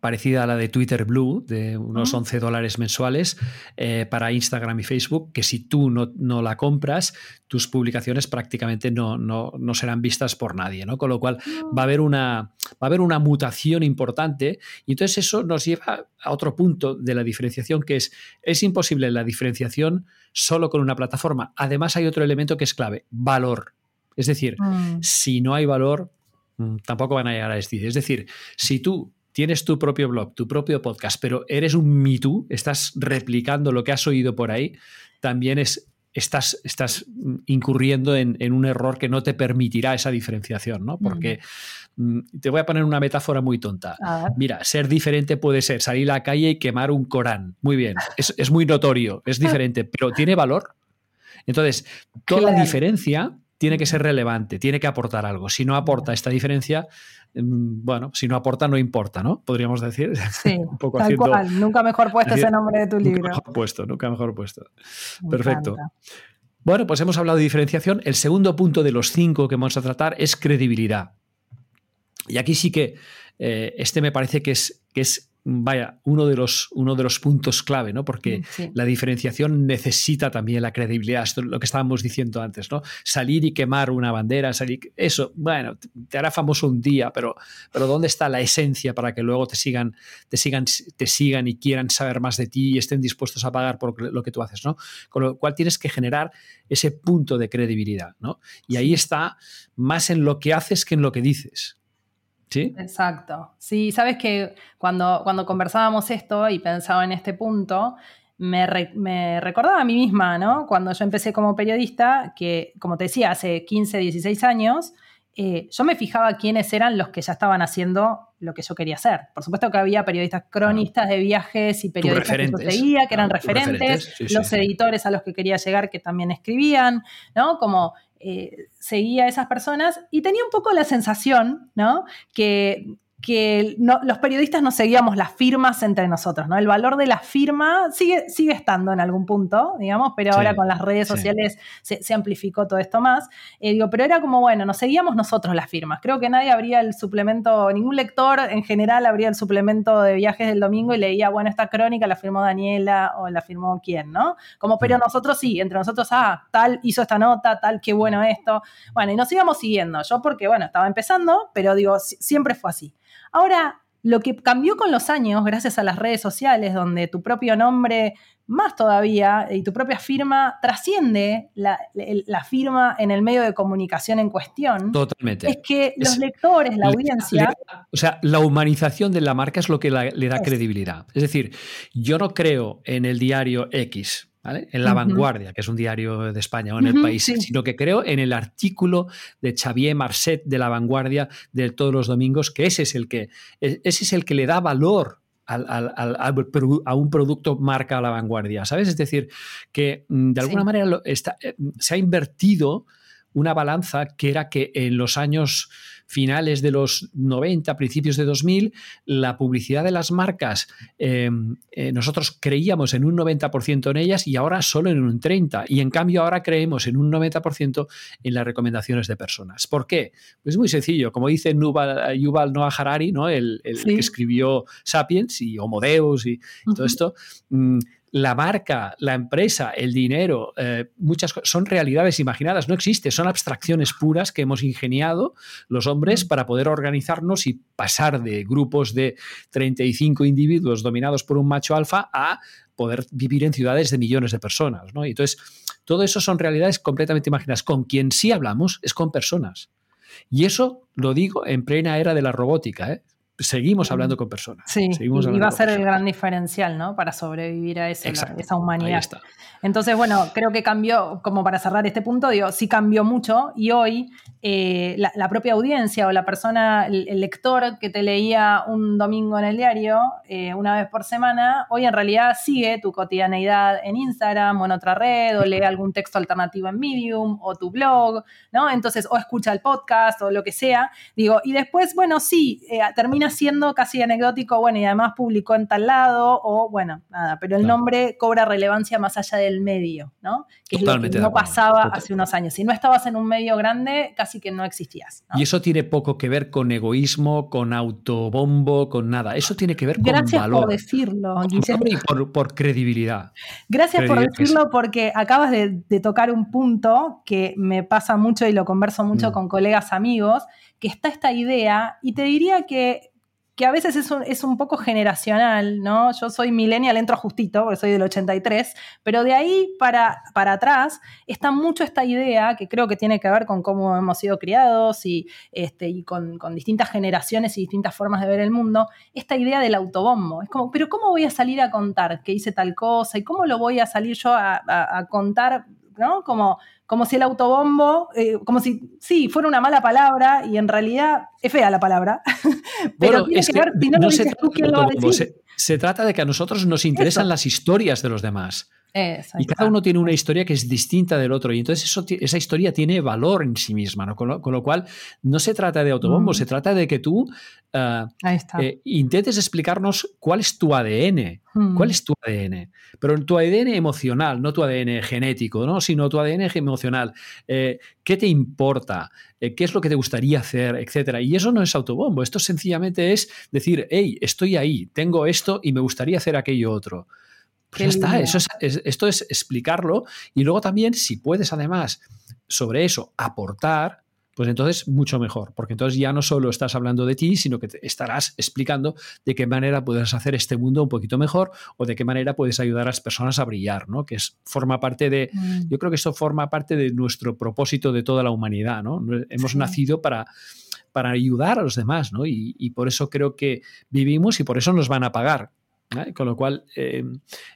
S1: parecida a la de Twitter Blue, de unos 11 dólares mensuales eh, para Instagram y Facebook, que si tú no, la compras, tus publicaciones prácticamente no, no, serán vistas por nadie, ¿no? Con lo cual va a haber una, va a haber una mutación importante y entonces eso nos lleva a otro punto de la diferenciación que es, es imposible la diferenciación solo con una plataforma. Además hay otro elemento que es clave, valor. Es decir, mm. si no hay valor, mm, tampoco van a llegar a existir. Es decir, si tú tienes tu propio blog, tu propio podcast, pero eres un Me Too, estás replicando lo que has oído por ahí, también es, estás, estás incurriendo en, un error que no te permitirá esa diferenciación, ¿no? Porque mm, te voy a poner una metáfora muy tonta. Mira, ser diferente puede ser salir a la calle y quemar un Corán. Muy bien, es, muy notorio, es diferente, pero ¿tiene valor? Entonces, toda diferencia tiene que ser relevante, tiene que aportar algo. Si no aporta esta diferencia, bueno, si no aporta, no importa, ¿no? Podríamos decir.
S2: Sí, un poco tal cual. Nunca mejor puesto ese nombre de tu libro.
S1: Nunca mejor puesto, nunca mejor puesto. Perfecto. Bueno, pues hemos hablado de diferenciación. El segundo punto de los cinco que vamos a tratar es credibilidad. Y aquí sí que eh, este me parece que es, que es vaya, uno de los, uno de los puntos clave, ¿no? Porque mm, la diferenciación necesita también la credibilidad, esto es lo que estábamos diciendo antes, ¿no? Salir y quemar una bandera, salir, eso, bueno, te hará famoso un día, pero, pero ¿dónde está la esencia para que luego te sigan, te sigan, te sigan y quieran saber más de ti y estén dispuestos a pagar por lo que tú haces, ¿no? Con lo cual tienes que generar ese punto de credibilidad, ¿no? Y ahí está más en lo que haces que en lo que dices. ¿Sí?
S2: Exacto. Sí, sabes que cuando, cuando conversábamos esto y pensaba en este punto, me, recordaba a mí misma, ¿no? Cuando yo empecé como periodista, que como te decía, hace 15, 16 años, eh, yo me fijaba quiénes eran los que ya estaban haciendo lo que yo quería hacer. Por supuesto que había periodistas cronistas de viajes y periodistas que yo seguía, que eran referentes, los editores a los que quería llegar que también escribían, ¿no? Como eh, seguía a esas personas y tenía un poco la sensación, ¿no? Que que los periodistas no seguíamos las firmas entre nosotros, ¿no? El valor de la firma sigue, sigue estando en algún punto, digamos, pero ahora con las redes sociales se, amplificó todo esto más. Eh, digo, pero era como, bueno, nos seguíamos nosotros las firmas. Creo que nadie abría el suplemento, ningún lector en general abría el suplemento de viajes del domingo y leía, bueno, esta crónica la firmó Daniela o la firmó quién, ¿no? Como, pero mm. nosotros sí, entre nosotros, ah, tal hizo esta nota, tal, qué bueno esto. Bueno, y nos íbamos siguiendo. Yo porque, bueno, estaba empezando, pero digo, siempre fue así. Ahora, lo que cambió con los años, gracias a las redes sociales, donde tu propio nombre, más todavía, y tu propia firma trasciende la, firma en el medio de comunicación en cuestión.
S1: Totalmente.
S2: Es que los lectores, la audiencia.
S1: o sea, la humanización de la marca es lo que le da credibilidad. Es decir, yo no creo en el diario X, en La Vanguardia, que es un diario de España o en el país, sino que creo en el artículo de Xavier Marcet de La Vanguardia de todos los domingos, que ese es el que, e, ese es el que le da valor a un producto marca La Vanguardia, ¿sabes? Es decir, que mm, de alguna manera eh, se ha invertido una balanza que era que en los años finales de los 90, principios de 2000, la publicidad de las marcas, em, eh, nosotros creíamos en un 90% en ellas y ahora solo en un 30%. Y en cambio ahora creemos en un 90% en las recomendaciones de personas. ¿Por qué? Pues muy sencillo. Como dice Yuval, Noah Harari, ¿no? el, que escribió Sapiens y Homo Deus y, todo esto, mm, la marca, la empresa, el dinero, eh, muchas son realidades imaginadas, no existen, son abstracciones puras que hemos ingeniado los hombres para poder organizarnos y pasar de grupos de 35 individuos dominados por un macho alfa a poder vivir en ciudades de millones de personas. entonces, todo eso son realidades completamente imaginadas. Con quien sí hablamos es con personas. Y eso lo digo en plena era de la robótica. ¿eh? Seguimos hablando con personas.
S2: Sí, y va a ser el gran diferencial, ¿no? Para sobrevivir a esa humanidad. Entonces, bueno, creo que cambió, como para cerrar este punto, digo, sí cambió mucho y hoy eh, la, propia audiencia o la persona, el, lector que te leía un domingo en el diario, eh, una vez por semana, hoy en realidad sigue tu cotidianeidad en Instagram o en otra red o lee algún texto alternativo en Medium o tu blog, ¿no? Entonces, o escucha el podcast o lo que sea. Digo, y después, bueno, sí, eh, termina siendo casi anecdótico, bueno, y además publicó en tal lado o, bueno, nada, pero el nombre cobra relevancia más allá de el medio, ¿no? Que es lo que no pasaba hace unos años. Si no estabas en un medio grande, casi que no existías.
S1: Y eso tiene poco que ver con egoísmo, con autobombo, con nada. Eso tiene que ver con
S2: Gracias
S1: valor.
S2: por decirlo,
S1: Y por, credibilidad.
S2: Gracias por decirlo porque acabas de, tocar un punto que me pasa mucho y lo converso mucho mm. con colegas amigos, que está esta idea y te diría que que a veces es un, es un poco generacional, ¿no? Yo soy millennial, entro justito, porque soy del 83, pero de ahí para, para atrás está mucho esta idea que creo que tiene que ver con cómo hemos sido criados y, este, y con, distintas generaciones y distintas formas de ver el mundo, esta idea del autobombo. Es como, pero ¿cómo voy a salir a contar que hice tal cosa? ¿Y cómo lo voy a salir yo a, a contar ¿no? Como, como si el autobombo, eh, como si, sí, fuera una mala palabra y en realidad es fea la palabra. Pero tiene que, ver, si no, lo dices tú, ¿quién lo va a decir?
S1: Se, trata de que a nosotros nos interesan las historias de los demás. Y cada uno tiene una historia que es distinta del otro. Y entonces eso, esa historia tiene valor en sí misma. ¿no? Con, lo, cual, no se trata de autobombo, mm. se trata de que tú eh, eh, intentes explicarnos cuál es tu ADN. Mm. ¿Cuál es tu ADN? Pero tu ADN emocional, no tu ADN genético, ¿no? sino tu ADN emocional. Eh, ¿Qué te importa? ¿Qué es lo que te gustaría hacer? Etcétera. Y eso no es autobombo. Esto sencillamente es decir, hey, estoy ahí, tengo esto y me gustaría hacer aquello otro. Pues ya está, eso es, esto es explicarlo y luego también si puedes además sobre eso aportar, pues entonces mucho mejor, porque entonces ya no solo estás hablando de ti, sino que te estarás explicando de qué manera puedes hacer este mundo un poquito mejor o de qué manera puedes ayudar a las personas a brillar, ¿no? Que es, forma parte de, mm. yo creo que esto forma parte de nuestro propósito de toda la humanidad, ¿no? Hemos nacido para para ayudar a los demás, ¿no? Y, y, por eso creo que vivimos y por eso nos van a pagar. Con lo cual eh,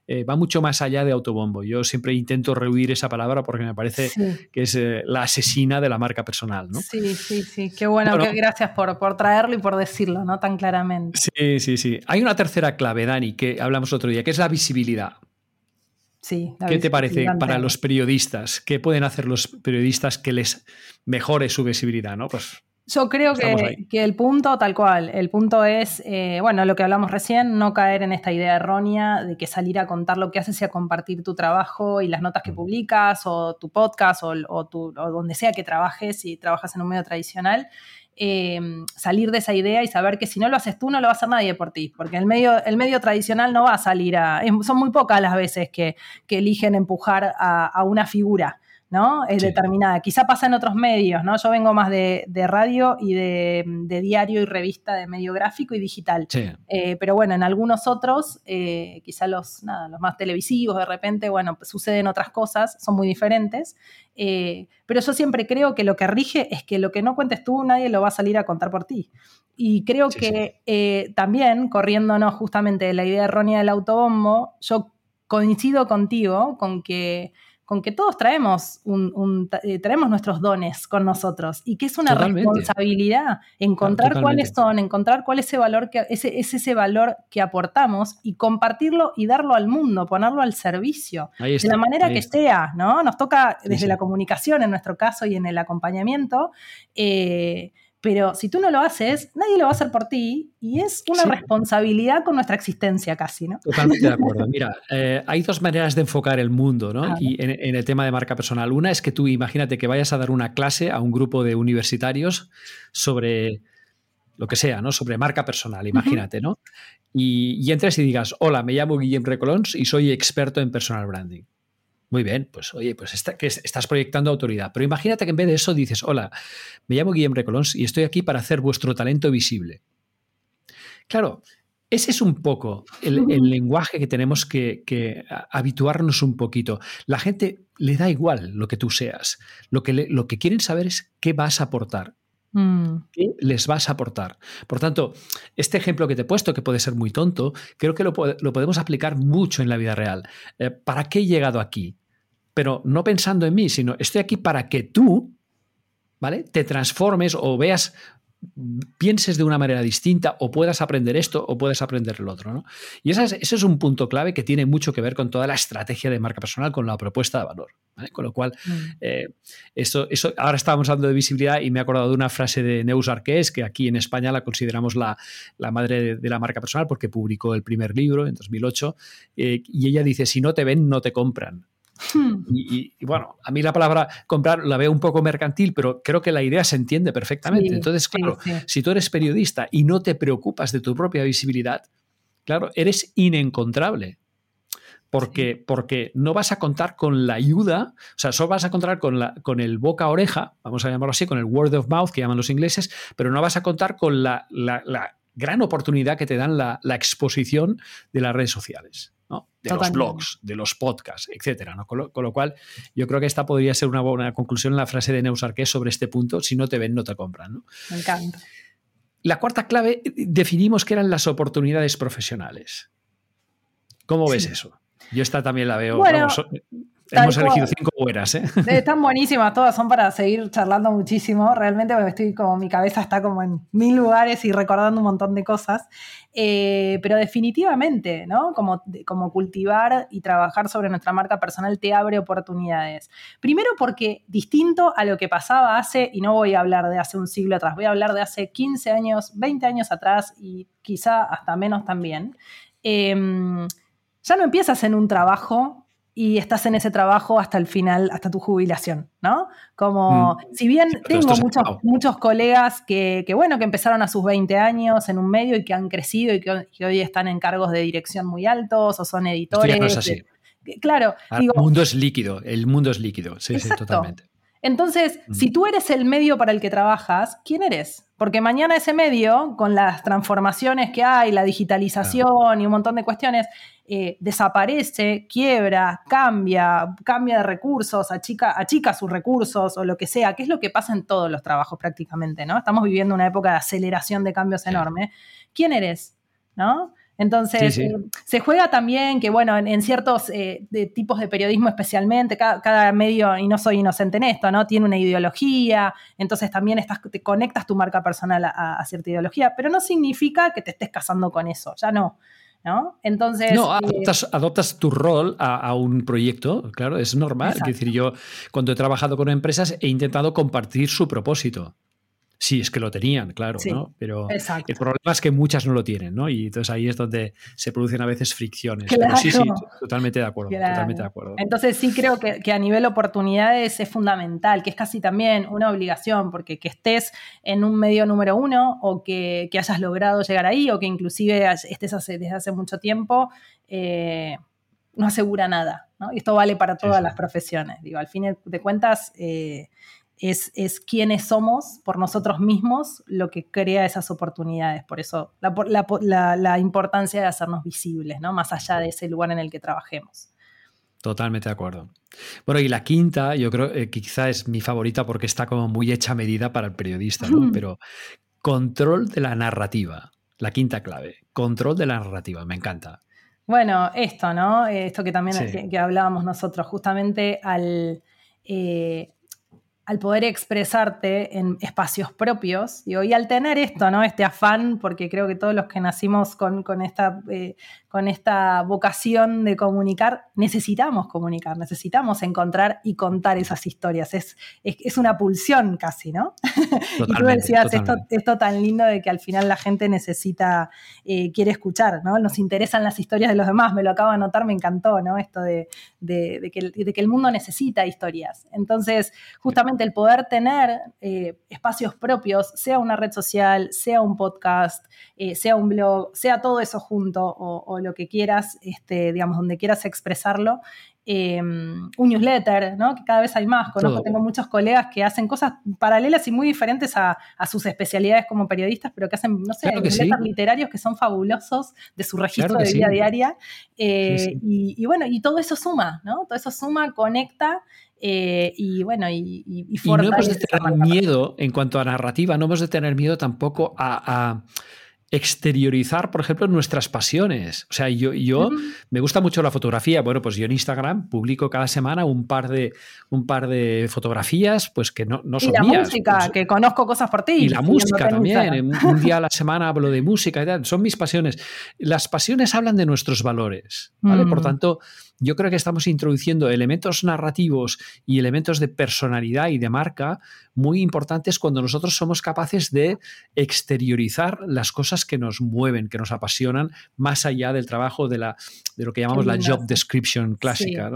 S1: eh, va mucho más allá de autobombo. Yo siempre intento rehuir esa palabra porque me parece que es eh, la asesina de la marca personal. ¿no?
S2: Sí, sí, sí. Qué bueno, gracias por, por, traerlo y por decirlo ¿no? tan claramente.
S1: Sí, sí, sí. Hay una tercera clave, Dani, que hablamos otro día, que es la visibilidad.
S2: Sí,
S1: ¿Qué te parece para los periodistas? ¿Qué pueden hacer los periodistas que les mejore su visibilidad? ¿no? Pues
S2: Yo creo que, que, el punto, tal cual, el punto es, eh, bueno, lo que hablamos recién, no caer en esta idea errónea de que salir a contar lo que haces y a compartir tu trabajo y las notas que publicas o tu podcast o, o, o donde sea que trabajes, si trabajas en un medio tradicional, eh, salir de esa idea y saber que si no lo haces tú, no lo va a hacer nadie por ti, porque el medio, el medio tradicional no va a salir a... son muy pocas las veces que, que eligen empujar a, a una figura. ¿No? Es determinada. Quizá pasa en otros medios, ¿no? Yo vengo más de, radio y de, diario y revista de medio gráfico y digital. Eh, pero bueno, en algunos otros, eh, quizá los, los más televisivos, de repente, bueno, suceden otras cosas, son muy diferentes. Eh, pero yo siempre creo que lo que rige es que lo que no cuentes tú, nadie lo va a salir a contar por ti. Y creo que también, corriéndonos justamente de la idea errónea del autobombo, yo coincido contigo con que con que todos traemos, un, eh, traemos nuestros dones con nosotros y que es una responsabilidad encontrar cuáles son, encontrar cuál es ese valor que ese, es ese valor que aportamos y compartirlo y darlo al mundo, ponerlo al servicio de la manera que sea, ¿no? Nos toca desde la comunicación en nuestro caso y en el acompañamiento. Eh, pero si tú no lo haces, nadie lo va a hacer por ti y es una responsabilidad con nuestra existencia casi, ¿no?
S1: Totalmente de acuerdo. Mira, eh, hay dos maneras de enfocar el mundo, ¿no? Y en, el tema de marca personal. Una es que tú imagínate que vayas a dar una clase a un grupo de universitarios sobre lo que sea, ¿no? Sobre marca personal, imagínate, ¿no? Y, y entres y digas, hola, me llamo Guillem Recolons y soy experto en personal branding. Muy bien, pues oye, pues que estás proyectando autoridad. Pero imagínate que en vez de eso dices, hola, me llamo Guillem Recolons y estoy aquí para hacer vuestro talento visible. Claro, ese es un poco el, lenguaje que tenemos que, habituarnos un poquito. La gente le da igual lo que tú seas. Lo que, lo que quieren saber es qué vas a aportar. Mm. ¿Qué les vas a aportar? Por tanto, este ejemplo que te he puesto, que puede ser muy tonto, creo que lo, podemos aplicar mucho en la vida real. Eh, ¿Para qué he llegado aquí? Pero no pensando en mí, sino estoy aquí para que tú, ¿vale? Te transformes o veas, pienses de una manera distinta o puedas aprender esto o puedes aprender el otro, ¿no? Y ese es, un punto clave que tiene mucho que ver con toda la estrategia de marca personal, con la propuesta de valor, ¿vale? Con lo cual, mm. eh, eso, eso, ahora estábamos hablando de visibilidad y me he acordado de una frase de Neus Arqués, que aquí en España la consideramos la, madre de, la marca personal porque publicó el primer libro en 2008, eh, y ella dice, si no te ven, no te compran. Hmm. Y, bueno, a mí la palabra comprar la veo un poco mercantil, pero creo que la idea se entiende perfectamente. Entonces, claro, si tú eres periodista y no te preocupas de tu propia visibilidad, claro, eres inencontrable. Porque, porque no vas a contar con la ayuda, o sea, solo vas a contar con, la, con el boca a oreja, vamos a llamarlo así, con el word of mouth que llaman los ingleses, pero no vas a contar con la, gran oportunidad que te dan la, exposición de las redes sociales de los blogs, de los podcasts, etcétera. Con, lo, cual, yo creo que esta podría ser una buena conclusión en la frase de Neusarqués sobre este punto: si no te ven, no te compran.
S2: Me encanta.
S1: La cuarta clave, definimos que eran las oportunidades profesionales. ¿Cómo ves eso? Yo esta también la veo. Hemos elegido cinco buenas, ¿eh?
S2: Están buenísimas, todas son para seguir charlando muchísimo. Realmente estoy como mi cabeza está como en mil lugares y recordando un montón de cosas. Eh, pero definitivamente, ¿no? Como, como cultivar y trabajar sobre nuestra marca personal te abre oportunidades. Primero porque distinto a lo que pasaba hace, y no voy a hablar de hace un siglo atrás, voy a hablar de hace 15 años, 20 años atrás y quizá hasta menos también. Em, ya no empiezas en un trabajo y estás en ese trabajo hasta el final, hasta tu jubilación, ¿no? Como, mm. si bien tengo muchos, muchos colegas que, bueno, que empezaron a sus 20 años en un medio y que han crecido y que, hoy están en cargos de dirección muy altos o son editores. no es así. claro.
S1: el mundo es líquido, el mundo es líquido, sí, sí, totalmente.
S2: Entonces, si tú eres el medio para el que trabajas, ¿quién eres? Porque mañana ese medio, con las transformaciones que hay, la digitalización y un montón de cuestiones, eh, desaparece, quiebra, cambia, cambia de recursos, achica, achica sus recursos o lo que sea, que es lo que pasa en todos los trabajos prácticamente, ¿no? Estamos viviendo una época de aceleración de cambios enorme. ¿Quién eres? ¿No? Entonces, eh, se juega también que, bueno, en, ciertos eh, tipos de periodismo especialmente, cada, medio, y no soy inocente en esto, ¿no? Tiene una ideología, entonces también estás, te conectas tu marca personal a, cierta ideología, pero no significa que te estés casando con eso, ya no. ¿No? Entonces.
S1: No, eh, adoptas, tu rol a, un proyecto, claro, es normal. Es decir, yo cuando he trabajado con empresas he intentado compartir su propósito Sí, es que lo tenían, claro, ¿no? Pero el problema es que muchas no lo tienen, ¿no? Y entonces ahí es donde se producen a veces fricciones. Pero sí, sí, totalmente de acuerdo, totalmente de acuerdo.
S2: Entonces sí creo que, a nivel oportunidades es fundamental, que es casi también una obligación, porque que estés en un medio número uno o que, hayas logrado llegar ahí o que inclusive estés desde hace mucho tiempo, eh, no asegura nada, ¿no? Y esto vale para todas las profesiones. Digo, al fin de cuentas... Eh, es, es quiénes somos por nosotros mismos lo que crea esas oportunidades. Por eso la, importancia de hacernos visibles, ¿no? Más allá de ese lugar en el que trabajemos.
S1: Totalmente de acuerdo. Bueno, y la quinta, yo creo eh, que quizá es mi favorita porque está como muy hecha medida para el periodista, ¿no? Pero control de la narrativa. La quinta clave. Control de la narrativa. Me encanta.
S2: Bueno, esto, ¿no? Esto que también que, hablábamos nosotros, justamente al, eh, al poder expresarte en espacios propios, y al tener esto, ¿no? Este afán, porque creo que todos los que nacimos con, esta, eh, con esta vocación de comunicar, necesitamos comunicar, necesitamos encontrar y contar esas historias. Es, es, una pulsión casi, ¿no? y tú decías esto, tan lindo de que al final la gente necesita, eh, quiere escuchar, ¿no? Nos interesan las historias de los demás, me lo acabo de notar, me encantó, ¿no? Esto de, que, de que el mundo necesita historias. Entonces, justamente el poder tener eh, espacios propios, sea una red social, sea un podcast, eh, sea un blog, sea todo eso junto o lo que quieras, este, digamos, donde quieras expresarlo. Em, un newsletter, ¿no? que cada vez hay más. Conozco, tengo muchos colegas que hacen cosas paralelas y muy diferentes a, sus especialidades como periodistas, pero que hacen, no sé, newsletters literarios que son fabulosos de su registro de vida diaria. Eh, y, bueno, y todo eso suma, ¿no? Todo eso suma, conecta eh, y bueno, y, y,
S1: y, no hemos de tener miedo en cuanto a narrativa, no hemos de tener miedo tampoco a exteriorizar, por ejemplo, nuestras pasiones. O sea, yo, yo me gusta mucho la fotografía. Bueno, pues yo en Instagram publico cada semana un par de, un par de fotografías, pues que no, no son
S2: y la música,
S1: pues
S2: que conozco cosas por ti.
S1: Y la música también. Un día a la semana hablo de música y tal. Son mis pasiones. Las pasiones hablan de nuestros valores, ¿vale? Por mm. tanto, yo creo que estamos introduciendo elementos narrativos y elementos de personalidad y de marca muy importantes cuando nosotros somos capaces de exteriorizar las cosas que nos mueven, que nos apasionan, más allá del trabajo de, la, de lo que llamamos la job description clásica.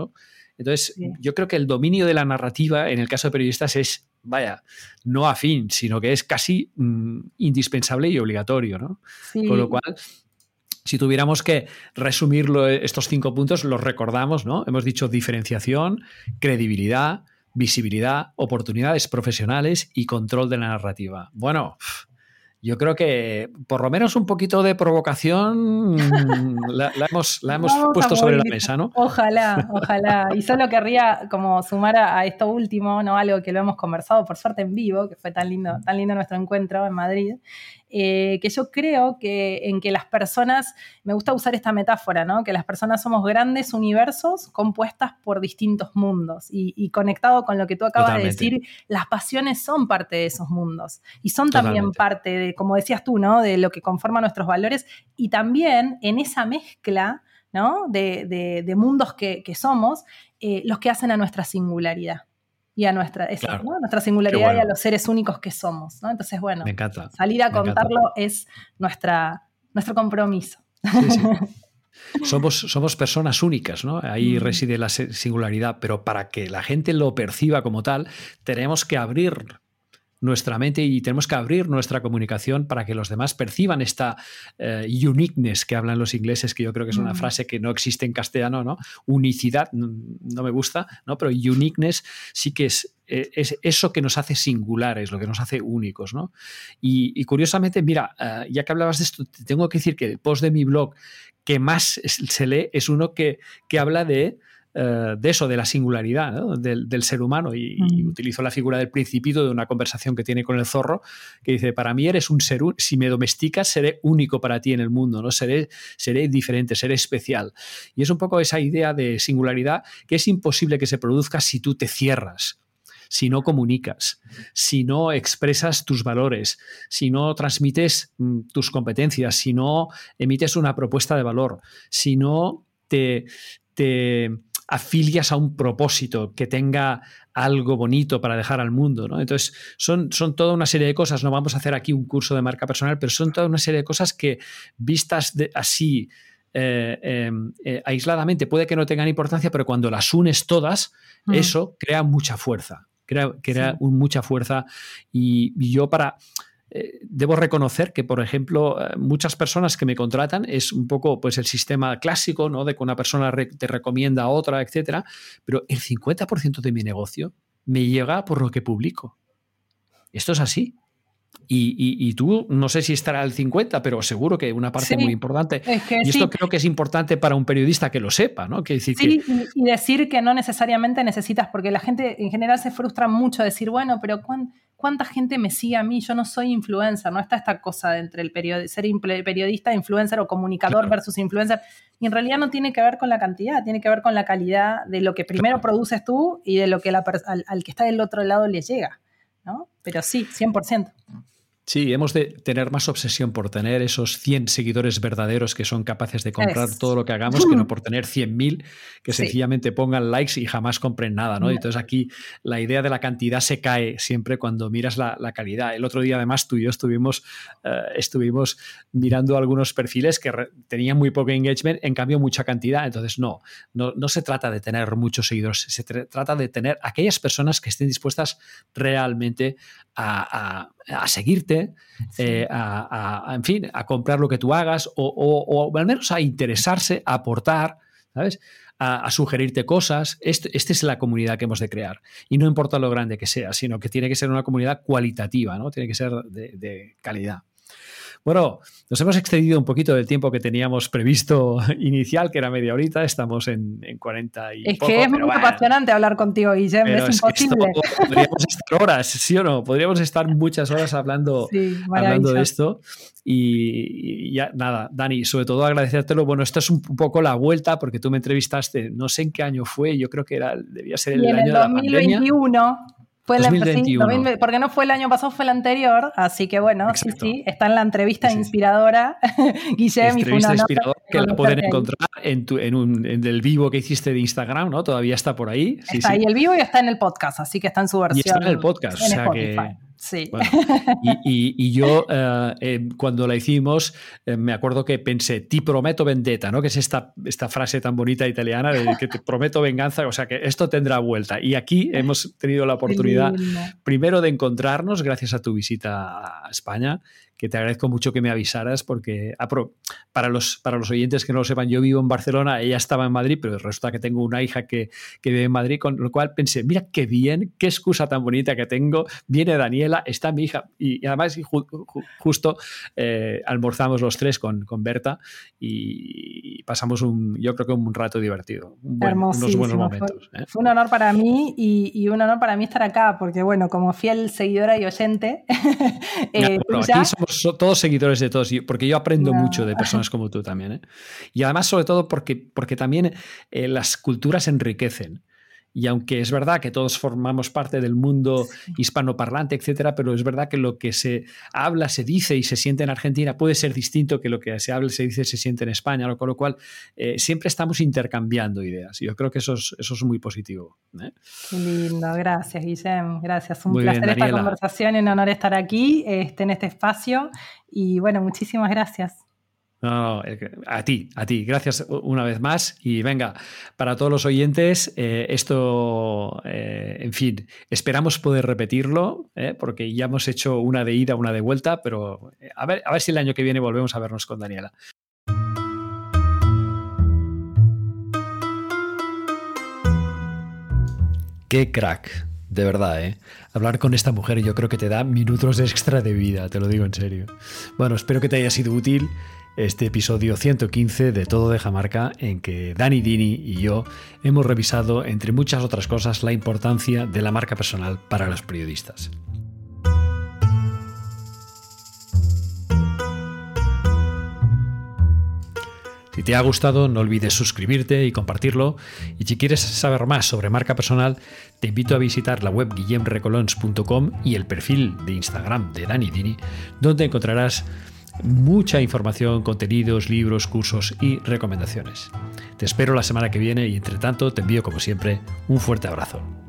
S1: Entonces, yo creo que el dominio de la narrativa en el caso de periodistas es, vaya, no afín, sino que es casi mm, indispensable y obligatorio. ¿no? Con lo cual, si tuviéramos que resumirlo, eh, estos cinco puntos, los recordamos, ¿no? Hemos dicho diferenciación, credibilidad, visibilidad, oportunidades profesionales y control de la narrativa. Bueno, yo creo que por lo menos un poquito de provocación la, hemos, puesto sobre la mesa, ¿no?
S2: Ojalá, ojalá. Y solo querría como sumar a, esto último, ¿no? Algo que lo hemos conversado, por suerte en vivo, que fue tan lindo, tan lindo nuestro encuentro en Madrid, eh, que yo creo que en que las personas, me gusta usar esta metáfora, ¿no? que las personas somos grandes universos compuestas por distintos mundos y, conectado con lo que tú acabas de decir, las pasiones son parte de esos mundos y son también parte de, como decías tú, ¿no? de lo que conforma nuestros valores y también en esa mezcla ¿no? de, mundos que, somos, eh, los que hacen a nuestra singularidad y a nuestra, nuestra singularidad y a los seres únicos que somos. ¿no? Entonces, bueno, salir a contarlo es nuestra, nuestro compromiso.
S1: Somos, somos, personas únicas, ¿no? Ahí reside la singularidad, pero para que la gente lo perciba como tal, tenemos que abrir nuestra mente y tenemos que abrir nuestra comunicación para que los demás perciban esta eh, uniqueness que hablan los ingleses, que yo creo que es una mm. frase que no existe en castellano, ¿no? Unicidad, no me gusta, ¿no? Pero uniqueness sí que es, eh, es eso que nos hace singulares, lo que nos hace únicos, ¿no? Y, curiosamente, mira, eh, ya que hablabas de esto, te tengo que decir que el post de mi blog que más se lee es uno que, que habla de eh, de eso, de la singularidad del, ser humano. Y, mm. utilizo la figura del principito de una conversación que tiene con el zorro, que dice, para mí eres un ser, si me domesticas, seré único para ti en el mundo, ¿no? seré, seré diferente, seré especial. Y es un poco esa idea de singularidad que es imposible que se produzca si tú te cierras si no comunicas, si no expresas tus valores, si no transmites mm, tus competencias, si no emites una propuesta de valor, si no te, te afilias a un propósito que tenga algo bonito para dejar al mundo. ¿no? Entonces, son, son toda una serie de cosas. No vamos a hacer aquí un curso de marca personal, pero son toda una serie de cosas que vistas así eh, em, eh, aisladamente puede que no tengan importancia, pero cuando las unes todas, eso crea mucha fuerza. Crea, crea mucha fuerza. y yo para eh, debo reconocer que, por ejemplo, eh, muchas personas que me contratan es un poco pues, el sistema clásico, ¿no? De que una persona te recomienda a otra, etcétera, pero el 50% de mi negocio me llega por lo que publico. Esto es así. Y, tú, no sé si estará al 50, pero seguro que una parte muy importante. y esto creo que es importante para un periodista que lo sepa, ¿no? Que decir
S2: sí, y decir que no necesariamente necesitas, porque la gente en general se frustra mucho decir, bueno, pero ¿cuánta gente me sigue a mí? Yo no soy influencer, no está esta cosa entre el ser periodista, influencer o comunicador versus influencer. Y en realidad no tiene que ver con la cantidad, tiene que ver con la calidad de lo que primero produces tú y de lo que al, al que está del otro lado le llega. Pero sí, 100%.
S1: Sí, hemos de tener más obsesión por tener esos 100 seguidores verdaderos que son capaces de comprar todo lo que hagamos que no por tener 100.000 que sencillamente pongan likes y jamás compren nada, ¿no? Entonces aquí la idea de la cantidad se cae siempre cuando miras la, calidad. El otro día además tú y yo estuvimos, eh, estuvimos mirando algunos perfiles que tenían muy poco engagement, en cambio mucha cantidad. Entonces no, no, no se trata de tener muchos seguidores, se trata de tener aquellas personas que estén dispuestas realmente a a seguirte, eh, a, en fin, a comprar lo que tú hagas o, al menos a interesarse, a aportar, ¿sabes? A, sugerirte cosas. Esta es la comunidad que hemos de crear. Y no importa lo grande que sea, sino que tiene que ser una comunidad cualitativa, ¿no? Tiene que ser de calidad. Bueno, nos hemos excedido un poquito del tiempo que teníamos previsto inicial, que era media horita, estamos en, en 40 y
S2: Es que es muy apasionante hablar contigo, Guillermo, es, imposible.
S1: podríamos estar horas, ¿sí o no? Podríamos estar muchas horas hablando, hablando de esto. Y, ya, nada, Dani, sobre todo agradecértelo. Bueno, esta es un poco la vuelta, porque tú me entrevistaste, no sé en qué año fue, yo creo que era, debía ser el,
S2: y
S1: en
S2: el 2021. Fue 2021. porque no fue el año pasado, fue el anterior. Así que bueno, sí, sí, está en la entrevista inspiradora. Guillermo, una inspiradora
S1: que la pueden encontrar en, tu, en, un, en, el vivo que hiciste de Instagram, ¿no? Todavía está por ahí.
S2: está ahí el vivo y está en el podcast, así que está en su versión. Y
S1: está en el podcast, o sea que
S2: Sí.
S1: y, yo, eh, eh, cuando la hicimos, eh, me acuerdo que pensé, ti prometo vendetta, ¿no? Que es esta, esta frase tan bonita italiana de que te prometo venganza, o sea que esto tendrá vuelta. Y aquí hemos tenido la oportunidad, primero, de encontrarnos gracias a tu visita a España que te agradezco mucho que me avisaras porque ah, para los, para los oyentes que no lo sepan, yo vivo en Barcelona, ella estaba en Madrid, pero resulta que tengo una hija que, que vive en Madrid, con lo cual pensé, mira qué bien, qué excusa tan bonita que tengo, viene Daniela, está mi hija y, además justo eh, almorzamos los tres con, con Berta y pasamos un, yo creo que un rato divertido, unos buenos momentos.
S2: ¿eh? Fue, un honor para mí y, y, un honor para mí estar acá, porque bueno, como fiel seguidora y oyente,
S1: eh, todos seguidores de todos, porque yo aprendo mucho de personas como tú también. ¿eh? Y además, sobre todo, porque, porque también eh, las culturas enriquecen. Y aunque es verdad que todos formamos parte del mundo hispanoparlante, etcétera, pero es verdad que lo que se habla, se dice y se siente en Argentina puede ser distinto que lo que se habla, se dice, se siente en España, con lo cual eh, siempre estamos intercambiando ideas. Yo creo que eso es, eso es muy positivo.
S2: ¿eh? Qué lindo, gracias, Guillem. Gracias. Un placer esta conversación y un honor estar aquí este, en este espacio. Y bueno, muchísimas gracias.
S1: No, a ti, a ti. Gracias una vez más. Y venga, para todos los oyentes, eh, esto, eh, en fin, esperamos poder repetirlo, eh, porque ya hemos hecho una de ida, una de vuelta, pero a ver, a ver si el año que viene volvemos a vernos con Daniela. Qué crack, de verdad, ¿eh? Hablar con esta mujer yo creo que te da minutos extra de vida, te lo digo en serio. Bueno, espero que te haya sido útil este episodio 115 de Todo de Jamarca en que Dani Dini y yo hemos revisado, entre muchas otras cosas, la importancia de la marca personal para los periodistas. Si te ha gustado, no olvides suscribirte y compartirlo. Y si quieres saber más sobre marca personal, te invito a visitar la web guillemrecolons.com y el perfil de Instagram de Dani Dini, donde encontrarás mucha información, contenidos, libros, cursos y recomendaciones. Te espero la semana que viene y entre tanto te envío como siempre un fuerte abrazo.